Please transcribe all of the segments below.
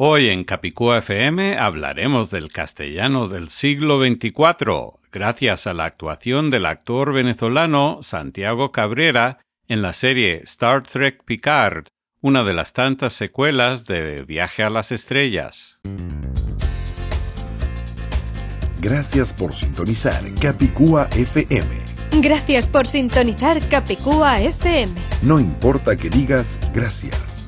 Hoy en Capicúa FM hablaremos del castellano del siglo XXIV, gracias a la actuación del actor venezolano Santiago Cabrera en la serie Star Trek Picard, una de las tantas secuelas de Viaje a las Estrellas. Gracias por sintonizar Capicúa FM. Gracias por sintonizar Capicúa FM. No importa que digas gracias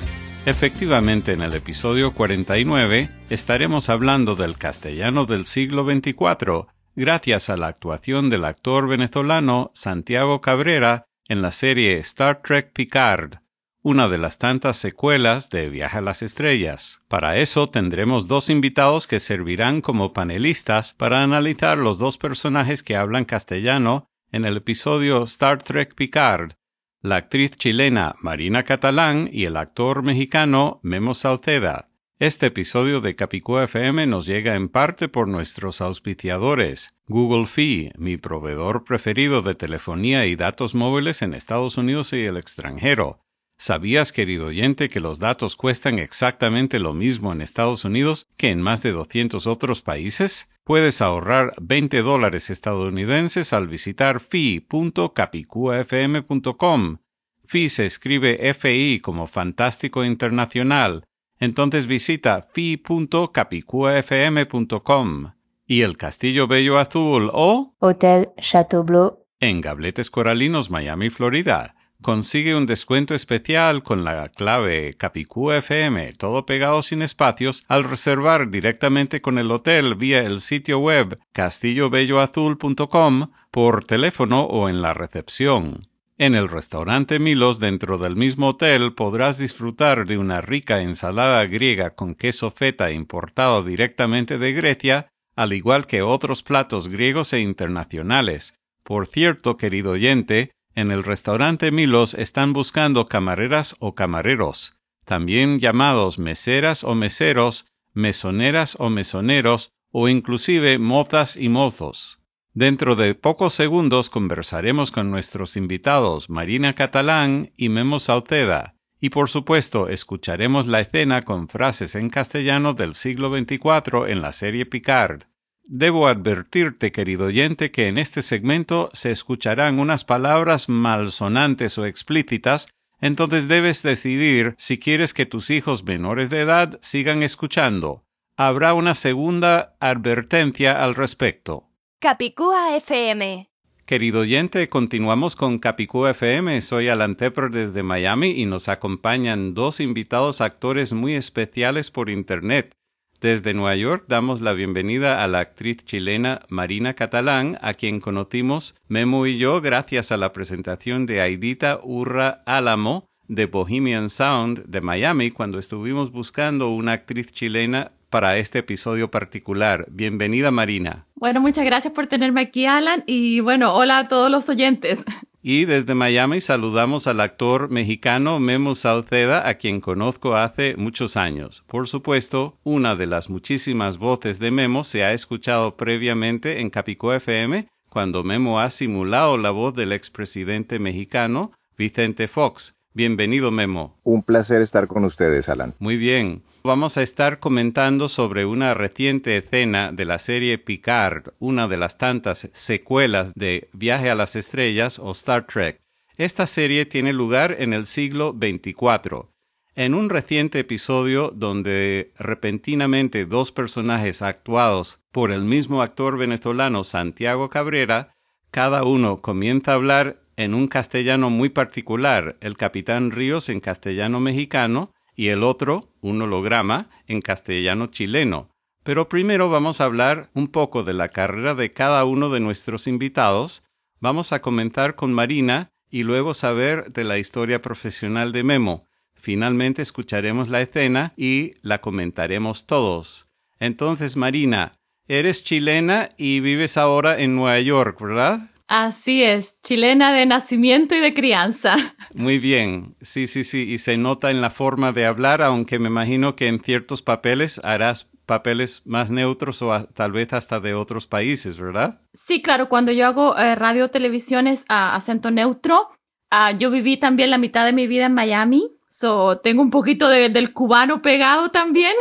Efectivamente, en el episodio 49 estaremos hablando del castellano del siglo XXIV, gracias a la actuación del actor venezolano Santiago Cabrera en la serie Star Trek Picard, una de las tantas secuelas de Viaje a las Estrellas. Para eso tendremos dos invitados que servirán como panelistas para analizar los dos personajes que hablan castellano en el episodio Star Trek Picard, la actriz chilena Marina Catalán y el actor mexicano Memo Salceda. Este episodio de Capicúa FM nos llega en parte por nuestros auspiciadores, Google Fee, mi proveedor preferido de telefonía y datos móviles en Estados Unidos y el extranjero, ¿Sabías, querido oyente, que los datos cuestan exactamente lo mismo en Estados Unidos que en más de 200 otros países? Puedes ahorrar 20 dólares estadounidenses al visitar fi.capicuafm.com. Fi se escribe FI como Fantástico Internacional. Entonces visita fi.capicuafm.com. ¿Y el Castillo Bello Azul o Hotel Chateau En Gabletes Coralinos, Miami, Florida Consigue un descuento especial con la clave CapicúFM, todo pegado sin espacios, al reservar directamente con el hotel vía el sitio web castillobelloazul.com, por teléfono o en la recepción. En el restaurante Milos dentro del mismo hotel podrás disfrutar de una rica ensalada griega con queso feta importado directamente de Grecia, al igual que otros platos griegos e internacionales. Por cierto, querido oyente, en el restaurante Milos están buscando camareras o camareros, también llamados meseras o meseros, mesoneras o mesoneros, o inclusive mozas y mozos. Dentro de pocos segundos conversaremos con nuestros invitados Marina Catalán y Memo Sauceda, y por supuesto escucharemos la escena con frases en castellano del siglo XXIV en la serie Picard. Debo advertirte, querido oyente, que en este segmento se escucharán unas palabras malsonantes o explícitas, entonces debes decidir si quieres que tus hijos menores de edad sigan escuchando. Habrá una segunda advertencia al respecto. Capicúa FM. Querido oyente, continuamos con Capicúa FM. Soy Alan Tepper desde Miami y nos acompañan dos invitados actores muy especiales por Internet. Desde Nueva York damos la bienvenida a la actriz chilena Marina Catalán, a quien conocimos Memo y yo gracias a la presentación de Aidita Urra Álamo de Bohemian Sound de Miami cuando estuvimos buscando una actriz chilena para este episodio particular. Bienvenida Marina. Bueno, muchas gracias por tenerme aquí, Alan, y bueno, hola a todos los oyentes. Y desde Miami saludamos al actor mexicano Memo Sauceda, a quien conozco hace muchos años. Por supuesto, una de las muchísimas voces de Memo se ha escuchado previamente en Capicó FM, cuando Memo ha simulado la voz del expresidente mexicano Vicente Fox. Bienvenido, Memo. Un placer estar con ustedes, Alan. Muy bien. Vamos a estar comentando sobre una reciente escena de la serie Picard, una de las tantas secuelas de Viaje a las Estrellas o Star Trek. Esta serie tiene lugar en el siglo XXIV. En un reciente episodio donde repentinamente dos personajes actuados por el mismo actor venezolano Santiago Cabrera, cada uno comienza a hablar en un castellano muy particular, el capitán Ríos en castellano mexicano, y el otro, un holograma, en castellano chileno. Pero primero vamos a hablar un poco de la carrera de cada uno de nuestros invitados. Vamos a comentar con Marina y luego saber de la historia profesional de Memo. Finalmente escucharemos la escena y la comentaremos todos. Entonces, Marina, eres chilena y vives ahora en Nueva York, ¿verdad? Así es, chilena de nacimiento y de crianza. Muy bien, sí, sí, sí, y se nota en la forma de hablar, aunque me imagino que en ciertos papeles harás papeles más neutros o tal vez hasta de otros países, ¿verdad? Sí, claro, cuando yo hago eh, radio televisión es a acento neutro. Ah, yo viví también la mitad de mi vida en Miami, so tengo un poquito del cubano pegado también.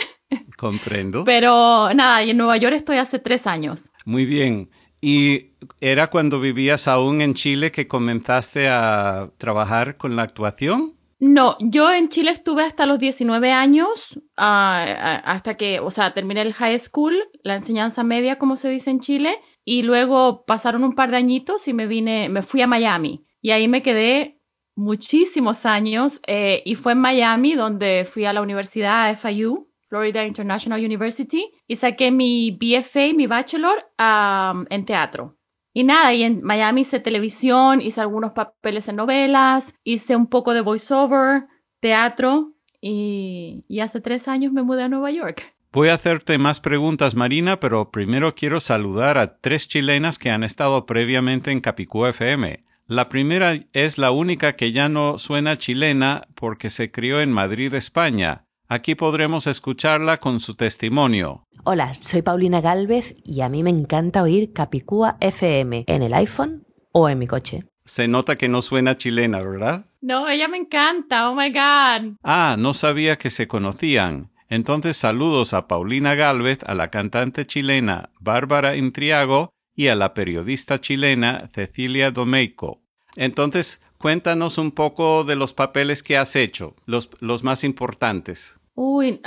Comprendo. Pero nada, y en Nueva York estoy hace tres años. Muy bien. ¿Y era cuando vivías aún en Chile que comenzaste a trabajar con la actuación? No, yo en Chile estuve hasta los 19 años, ah, hasta que, o sea, terminé el high school, la enseñanza media, como se dice en Chile, y luego pasaron un par de añitos y me vine, me fui a Miami. Y ahí me quedé muchísimos años, eh, y fue en Miami donde fui a la universidad FIU, Florida International University, y saqué mi BFA, mi bachelor, en teatro. Y nada, y en Miami hice televisión, hice algunos papeles en novelas, hice un poco de voiceover, teatro, y, y hace tres años me mudé a Nueva York. Voy a hacerte más preguntas, Marina, pero primero quiero saludar a tres chilenas que han estado previamente en Capicú FM. La primera es la única que ya no suena chilena porque se crió en Madrid, España. Aquí podremos escucharla con su testimonio. Hola, soy Paulina Galvez y a mí me encanta oír Capicúa FM en el iPhone o en mi coche. Se nota que no suena chilena, ¿verdad? No, ella me encanta, oh my God. Ah, no sabía que se conocían. Entonces saludos a Paulina Galvez, a la cantante chilena Bárbara Intriago y a la periodista chilena Cecilia Domeico. Entonces, cuéntanos un poco de los papeles que has hecho, los, los más importantes. Uy,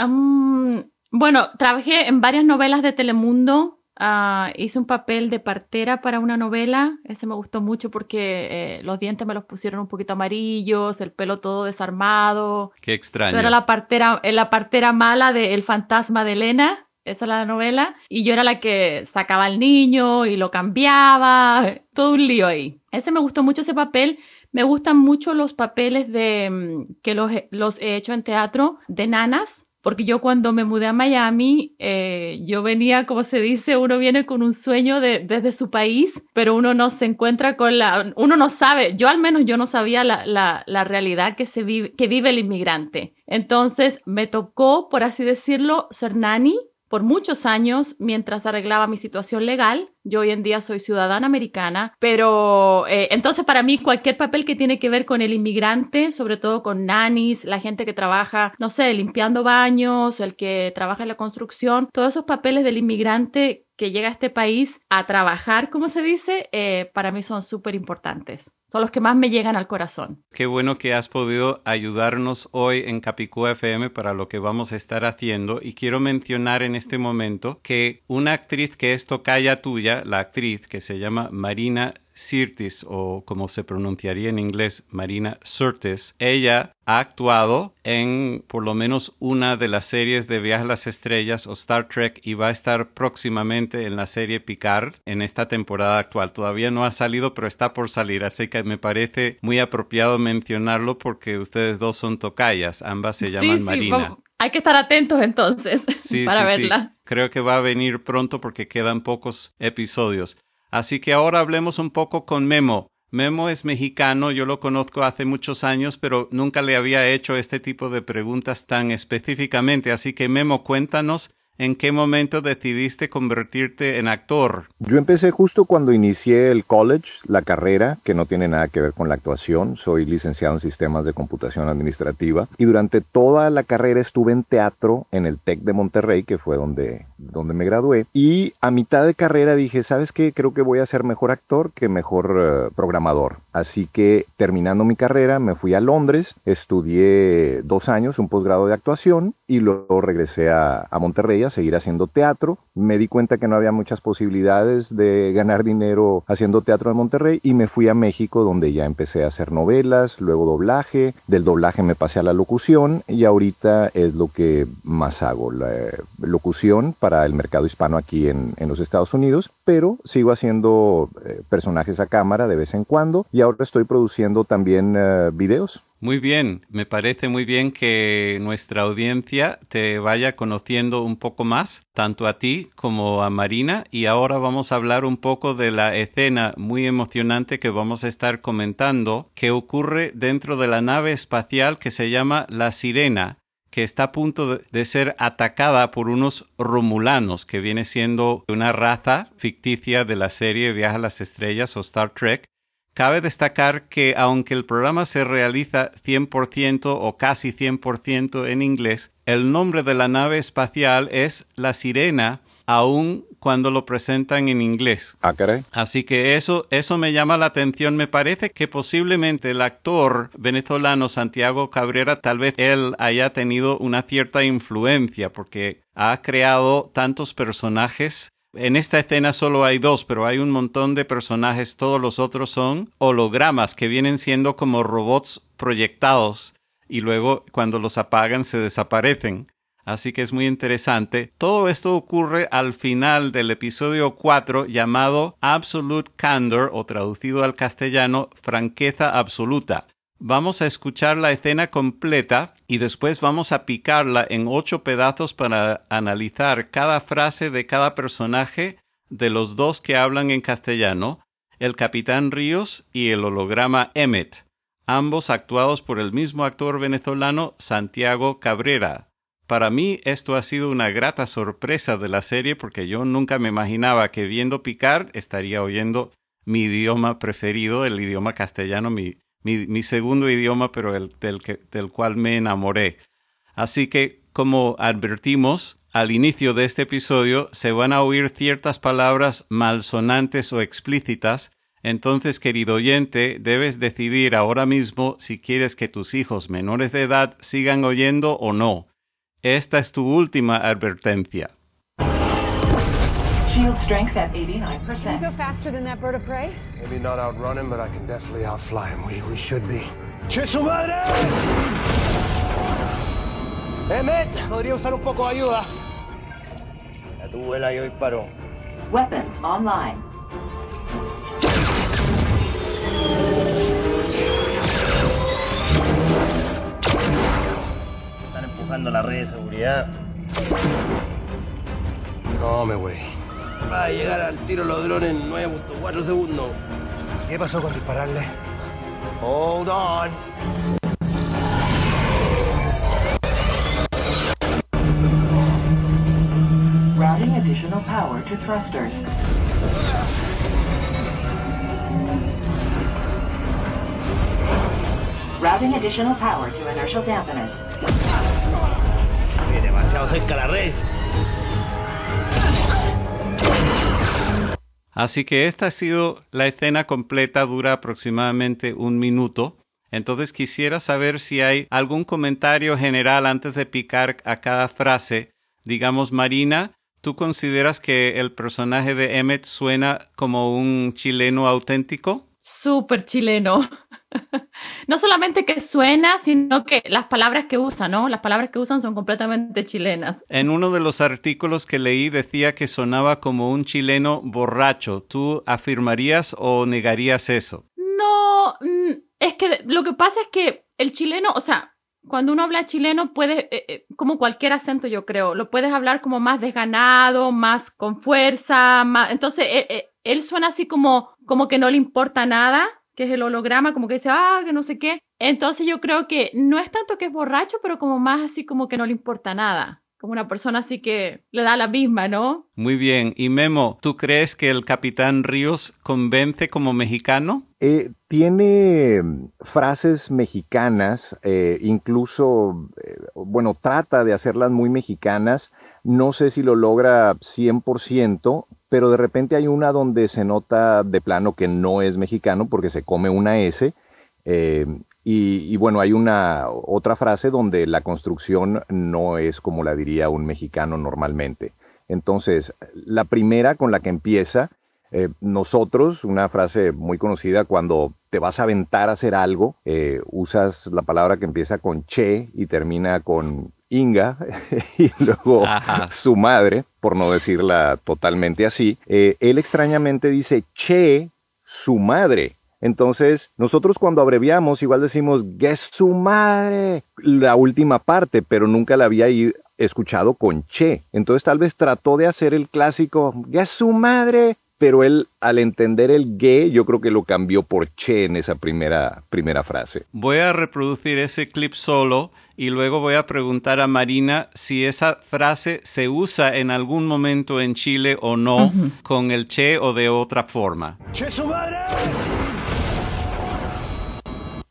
bueno, trabajé en varias novelas de Telemundo. Ah, hice un papel de partera para una novela. Ese me gustó mucho porque eh, los dientes me los pusieron un poquito amarillos, el pelo todo desarmado. Qué extraño. era la partera, eh, la partera mala de El fantasma de Elena. Esa es la novela. Y yo era la que sacaba al niño y lo cambiaba. Todo un lío ahí. Ese me gustó mucho ese papel. Me gustan mucho los papeles de mm, que los, he hecho en teatro de nanas. Porque yo cuando me mudé a Miami, eh, yo venía, como se dice, uno viene con un sueño de, desde su país, pero uno no se encuentra con la, uno no sabe, yo al menos yo no sabía la, la, la realidad que, se vive, que vive el inmigrante. Entonces me tocó, por así decirlo, ser nani por muchos años mientras arreglaba mi situación legal. Yo hoy en día soy ciudadana americana, pero eh, entonces para mí cualquier papel que tiene que ver con el inmigrante, sobre todo con nannies, la gente que trabaja, no sé, limpiando baños, el que trabaja en la construcción, todos esos papeles del inmigrante que llega a este país a trabajar, como se dice, eh, para mí son súper importantes. Son los que más me llegan al corazón. Qué bueno que has podido ayudarnos hoy en Capicú FM para lo que vamos a estar haciendo. Y quiero mencionar en este momento que una actriz que es tocaya tuya, la actriz que se llama Marina Sirtis o como se pronunciaría en inglés Marina Sirtis, ella ha actuado en por lo menos una de las series de Viaje a las Estrellas o Star Trek y va a estar próximamente en la serie Picard en esta temporada actual. Todavía no ha salido, pero está por salir, así que me parece muy apropiado mencionarlo porque ustedes dos son tocayas, ambas se llaman Marina. Hay que estar atentos entonces para verla. Creo que va a venir pronto porque quedan pocos episodios. Así que ahora hablemos un poco con Memo. Memo es mexicano, yo lo conozco hace muchos años, pero nunca le había hecho este tipo de preguntas tan específicamente. Así que Memo, cuéntanos ¿En qué momento decidiste convertirte en actor? Yo empecé justo cuando inicié el college, la carrera, que no tiene nada que ver con la actuación. Soy licenciado en sistemas de computación administrativa y durante toda la carrera estuve en teatro en el TEC de Monterrey, que fue donde, donde me gradué. Y a mitad de carrera dije, ¿sabes qué? Creo que voy a ser mejor actor que mejor eh, programador. Así que terminando mi carrera me fui a Londres, estudié dos años, un posgrado de actuación y luego regresé a, a Monterrey seguir haciendo teatro. Me di cuenta que no había muchas posibilidades de ganar dinero haciendo teatro en Monterrey y me fui a México donde ya empecé a hacer novelas, luego doblaje, del doblaje me pasé a la locución y ahorita es lo que más hago, la eh, locución para el mercado hispano aquí en, los Estados Unidos, pero sigo haciendo eh, personajes a cámara de vez en cuando y ahora estoy produciendo también eh, videos. Muy bien, me parece muy bien que nuestra audiencia te vaya conociendo un poco más, tanto a ti como a Marina, y ahora vamos a hablar un poco de la escena muy emocionante que vamos a estar comentando, que ocurre dentro de la nave espacial que se llama La Sirena, que está a punto de ser atacada por unos romulanos, que viene siendo una raza ficticia de la serie Viaja a las Estrellas o Star Trek, Cabe destacar que aunque el programa se realiza 100% o casi 100% en inglés, el nombre de la nave espacial es La Sirena, aun cuando lo presentan en inglés. Ah, Así que eso, eso me llama la atención. Me parece que posiblemente el actor venezolano Santiago Cabrera, tal vez él haya tenido una cierta influencia porque ha creado tantos personajes en esta escena solo hay dos, pero hay un montón de personajes. Todos los otros son hologramas que vienen siendo como robots proyectados y luego cuando los apagan se desaparecen. Así que es muy interesante. Todo esto ocurre al final del episodio 4 llamado Absolute Candor o traducido al castellano franqueza absoluta. Vamos a escuchar la escena completa y después vamos a picarla en ocho pedazos para analizar cada frase de cada personaje de los dos que hablan en castellano, el capitán Ríos y el holograma Emmet, ambos actuados por el mismo actor venezolano Santiago Cabrera. Para mí esto ha sido una grata sorpresa de la serie porque yo nunca me imaginaba que viendo Picar estaría oyendo mi idioma preferido, el idioma castellano, mi, mi, segundo idioma, pero el del, del cual me enamoré. Así que, como advertimos, al inicio de este episodio se van a oír ciertas palabras malsonantes o explícitas, entonces, querido oyente, debes decidir ahora mismo si quieres que tus hijos menores de edad sigan oyendo o no. Esta es tu última advertencia. Shield strength at 89%. Can you go faster than that bird of prey? Maybe not outrun him, but I can definitely outfly him. We, we should be. ¡Chesu madre! Emmet, podría usar un poco de ayuda. A tu vuela y hoy paro. Weapons online. Están empujando la red de seguridad. No, me güey. Va a llegar al tiro los drones en 9.4 segundos. ¿Qué pasó con dispararle? Hold on. Routing additional power to thrusters. Routing additional power to inertial dampeners. demasiado cerca la red. Así que esta ha sido la escena completa, dura aproximadamente un minuto. Entonces quisiera saber si hay algún comentario general antes de picar a cada frase. Digamos, Marina, ¿tú consideras que el personaje de Emmet suena como un chileno auténtico? Súper chileno. no solamente que suena, sino que las palabras que usan, ¿no? Las palabras que usan son completamente chilenas. En uno de los artículos que leí decía que sonaba como un chileno borracho. ¿Tú afirmarías o negarías eso? No, mm, es que lo que pasa es que el chileno, o sea, cuando uno habla chileno puede, eh, eh, como cualquier acento yo creo, lo puedes hablar como más desganado, más con fuerza, más... entonces eh, él suena así como, como que no le importa nada que es el holograma, como que dice, ah, que no sé qué. Entonces yo creo que no es tanto que es borracho, pero como más así como que no le importa nada. Como una persona así que le da la misma, ¿no? Muy bien. Y Memo, ¿tú crees que el capitán Ríos convence como mexicano? Eh, tiene frases mexicanas, eh, incluso, eh, bueno, trata de hacerlas muy mexicanas. No sé si lo logra 100%, pero de repente hay una donde se nota de plano que no es mexicano porque se come una S. Eh, Y, bueno, hay una otra frase donde la construcción no es como la diría un mexicano normalmente. Entonces, la primera con la que empieza, eh, nosotros, una frase muy conocida, cuando te vas a aventar a hacer algo, eh, usas la palabra que empieza con che y termina con Inga y luego su madre, por no decirla totalmente así. Eh, él extrañamente dice che, su madre. Entonces, nosotros cuando abreviamos, igual decimos, es su madre, la última parte, pero nunca la había escuchado con che. Entonces, tal vez trató de hacer el clásico, es su madre, pero él al entender el gay yo creo que lo cambió por che en esa primera, primera frase. Voy a reproducir ese clip solo y luego voy a preguntar a Marina si esa frase se usa en algún momento en Chile o no, con el che o de otra forma. ¡Che su madre!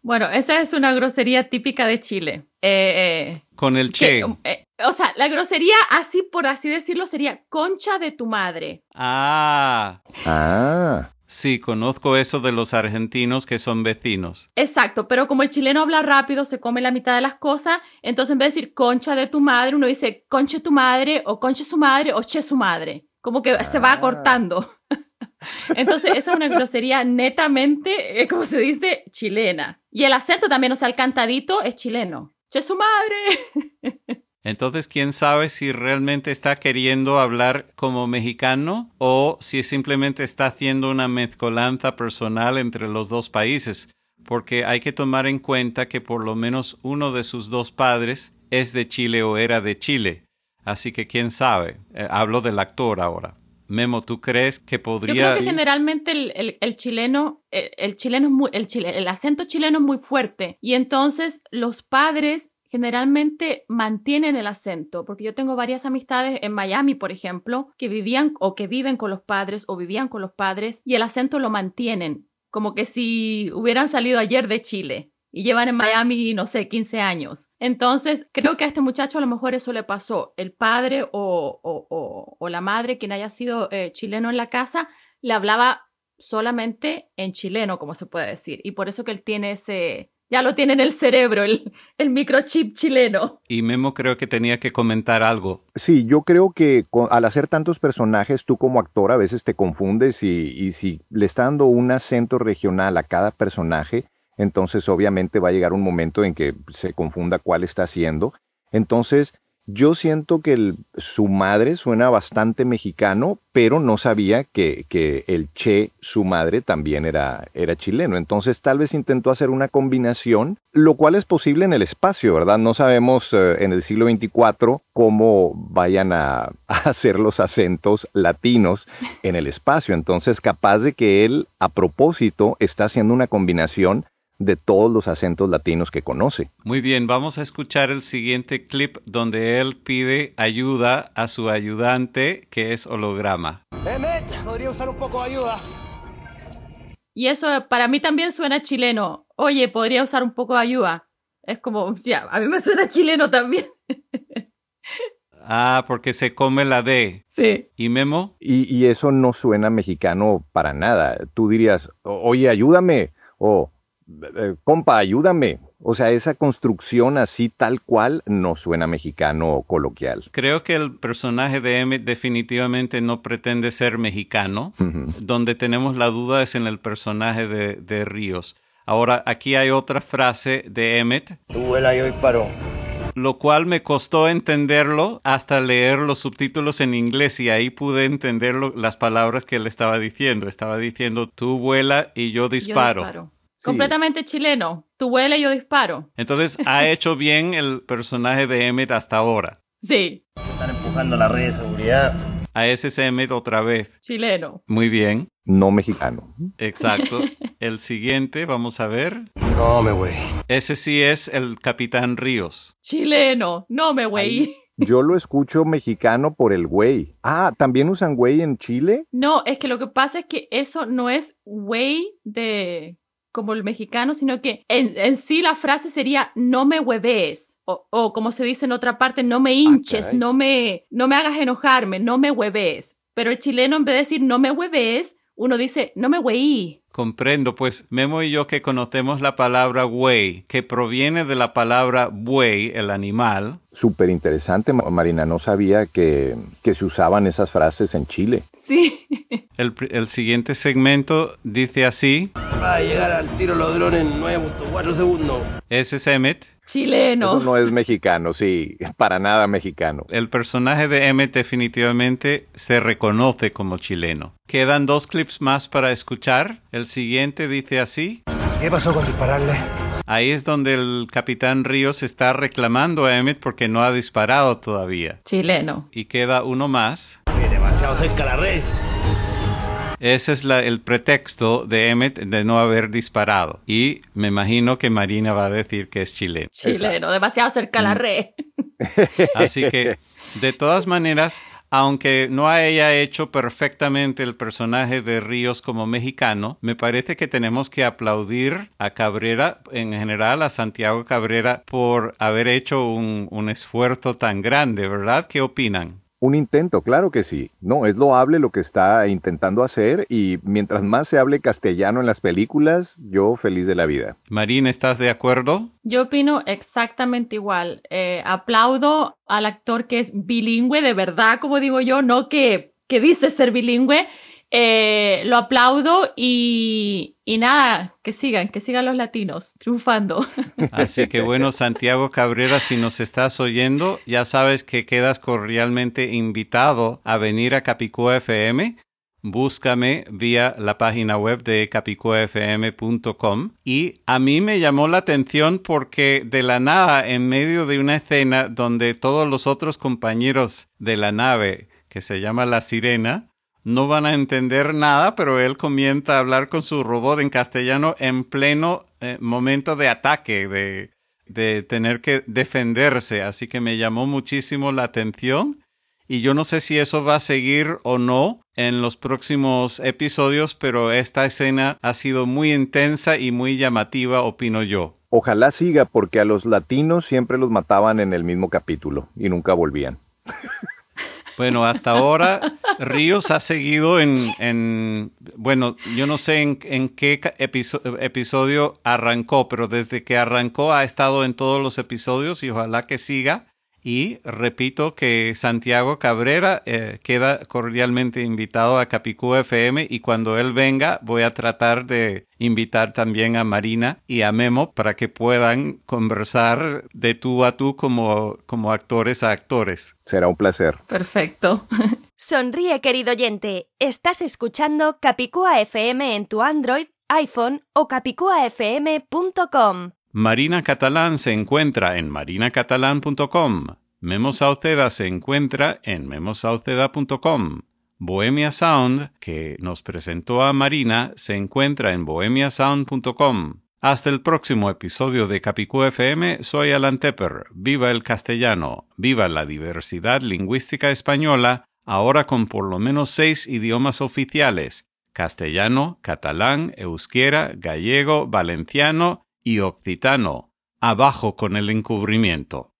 Bueno, esa es una grosería típica de Chile. Eh, eh, con el che. Eh, o sea, la grosería, así por así decirlo, sería concha de tu madre. Ah. Ah. Sí, conozco eso de los argentinos que son vecinos. Exacto, pero como el chileno habla rápido, se come la mitad de las cosas, entonces en vez de decir concha de tu madre, uno dice conche tu madre, o conche su madre, o che su madre. Como que se va acortando. Entonces, esa es una grosería netamente, como se dice, chilena. Y el acento también, o sea, el cantadito es chileno. ¡Che su madre! Entonces, ¿quién sabe si realmente está queriendo hablar como mexicano o si simplemente está haciendo una mezcolanza personal entre los dos países? Porque hay que tomar en cuenta que por lo menos uno de sus dos padres es de Chile o era de Chile. Así que quién sabe. Eh, hablo del actor ahora. Memo, ¿tú crees que podría...? Yo creo que generalmente el, chileno, el, chileno es muy, el, el acento chileno es muy fuerte y entonces los padres generalmente mantienen el acento, porque yo tengo varias amistades en Miami, por ejemplo, que vivían o que viven con los padres o vivían con los padres y el acento lo mantienen, como que si hubieran salido ayer de Chile y llevan en Miami, no sé, 15 años. Entonces, creo que a este muchacho a lo mejor eso le pasó. El padre o, la madre, quien haya sido eh, chileno en la casa, le hablaba solamente en chileno, como se puede decir. Y por eso que él tiene ese, ya lo tiene en el cerebro, el, el, microchip chileno. Y Memo creo que tenía que comentar algo. Sí, yo creo que al hacer tantos personajes, tú como actor a veces te confundes y, y si le está dando un acento regional a cada personaje, entonces obviamente va a llegar un momento en que se confunda cuál está haciendo. Entonces, yo siento que su madre suena bastante mexicano, pero no sabía que, que, el Che, su madre, también era, era chileno. Entonces tal vez intentó hacer una combinación, lo cual es posible en el espacio, ¿verdad? No sabemos eh, en el siglo XXIV cómo vayan a, a hacer los acentos latinos en el espacio. Entonces capaz de que él a propósito está haciendo una combinación de todos los acentos latinos que conoce. Muy bien, vamos a escuchar el siguiente clip donde él pide ayuda a su ayudante que es holograma. Emet, podría usar un poco de ayuda. Y eso para mí también suena chileno. Oye, podría usar un poco de ayuda. Es como, ya, a mí me suena chileno también. Ah, porque se come la D. Sí. ¿Y Memo? Y, y, eso no suena mexicano para nada. Tú dirías, oye, ayúdame. O eh, compa, ayúdame. O sea, esa construcción así tal cual no suena mexicano coloquial. Creo que el personaje de Emmett definitivamente no pretende ser mexicano. Donde tenemos la duda es en el personaje de, de, Ríos. Ahora, aquí hay otra frase de Emmett. Tu vuela y hoy paró. Lo cual me costó entenderlo hasta leer los subtítulos en inglés y ahí pude entender las palabras que él estaba diciendo. Estaba diciendo, tú vuela y yo disparo. Yo disparo. Completamente chileno. Tu vuela y yo disparo. Entonces, ha hecho bien el personaje de Emmett hasta ahora. Sí. Están empujando la red de seguridad. A ese es Emmett otra vez. Chileno. Muy bien. No mexicano. Exacto. el siguiente, vamos a ver. No me güey. Ese sí es el Capitán Ríos. Chileno. No me güey. Yo lo escucho mexicano por el güey. Ah, ¿también usan güey en Chile? No, es que lo que pasa es que eso no es güey de como el mexicano, sino que en, sí la frase sería no me hueves o, como se dice en otra parte, no me ah, hinches, no, me, no me hagas enojarme, no me hueves. Pero el chileno en vez de decir no me hueves, uno dice, no me weí. Comprendo, pues Memo y yo que conocemos la palabra güey, que proviene de la palabra buey, el animal. Súper interesante, Marina. No sabía que, que, se usaban esas frases en Chile. Sí. El, el siguiente segmento dice así. Va a llegar al tiro los drones en 9.4 segundos. Ese es Emmet. Chileno. Eso no es mexicano, sí, para nada mexicano. El personaje de Emmet definitivamente se reconoce como chileno. Quedan dos clips más para escuchar. El siguiente dice así. ¿Qué pasó con dispararle? Ahí es donde el capitán Ríos está reclamando a Emmett porque no ha disparado todavía. Chileno. Y queda uno más. demasiado cerca la red. Ese es la, el pretexto de Emmet de no haber disparado. Y me imagino que Marina va a decir que es chileno. Chileno, demasiado cerca a la red. Así que, de todas maneras, aunque no haya hecho perfectamente el personaje de Ríos como mexicano, me parece que tenemos que aplaudir a Cabrera, en general a Santiago Cabrera, por haber hecho un, un esfuerzo tan grande, ¿verdad? ¿Qué opinan? Un intento, claro que sí. No, es loable lo que está intentando hacer y mientras más se hable castellano en las películas, yo feliz de la vida. Marina, ¿estás de acuerdo? Yo opino exactamente igual. Eh, aplaudo al actor que es bilingüe, de verdad, como digo yo, no que, que dice ser bilingüe. Eh, lo aplaudo y, y, nada, que sigan, que sigan los latinos triunfando. Así que bueno, Santiago Cabrera, si nos estás oyendo, ya sabes que quedas cordialmente invitado a venir a Capicúa FM. Búscame vía la página web de capicuafm.com y a mí me llamó la atención porque de la nada, en medio de una escena donde todos los otros compañeros de la nave, que se llama La Sirena, no van a entender nada, pero él comienza a hablar con su robot en castellano en pleno eh, momento de ataque, de, de tener que defenderse. Así que me llamó muchísimo la atención. Y yo no sé si eso va a seguir o no en los próximos episodios, pero esta escena ha sido muy intensa y muy llamativa, opino yo. Ojalá siga, porque a los latinos siempre los mataban en el mismo capítulo y nunca volvían. Bueno, hasta ahora Ríos ha seguido en, en bueno, yo no sé en, en qué episodio, episodio arrancó, pero desde que arrancó ha estado en todos los episodios y ojalá que siga. Y repito que Santiago Cabrera eh, queda cordialmente invitado a Capicú FM y cuando él venga voy a tratar de invitar también a Marina y a Memo para que puedan conversar de tú a tú como, como actores a actores. Será un placer. Perfecto. Sonríe, querido oyente. Estás escuchando Capicúa FM en tu Android, iPhone o capicuafm.com. Marina Catalán se encuentra en marinacatalán.com. Memo Sauceda se encuentra en memosauceda.com. Bohemia Sound, que nos presentó a Marina, se encuentra en bohemiasound.com. Hasta el próximo episodio de Capicú FM, soy Alan Tepper. Viva el castellano, viva la diversidad lingüística española, ahora con por lo menos seis idiomas oficiales, castellano, catalán, euskera, gallego, valenciano y occitano. Abajo con el encubrimiento.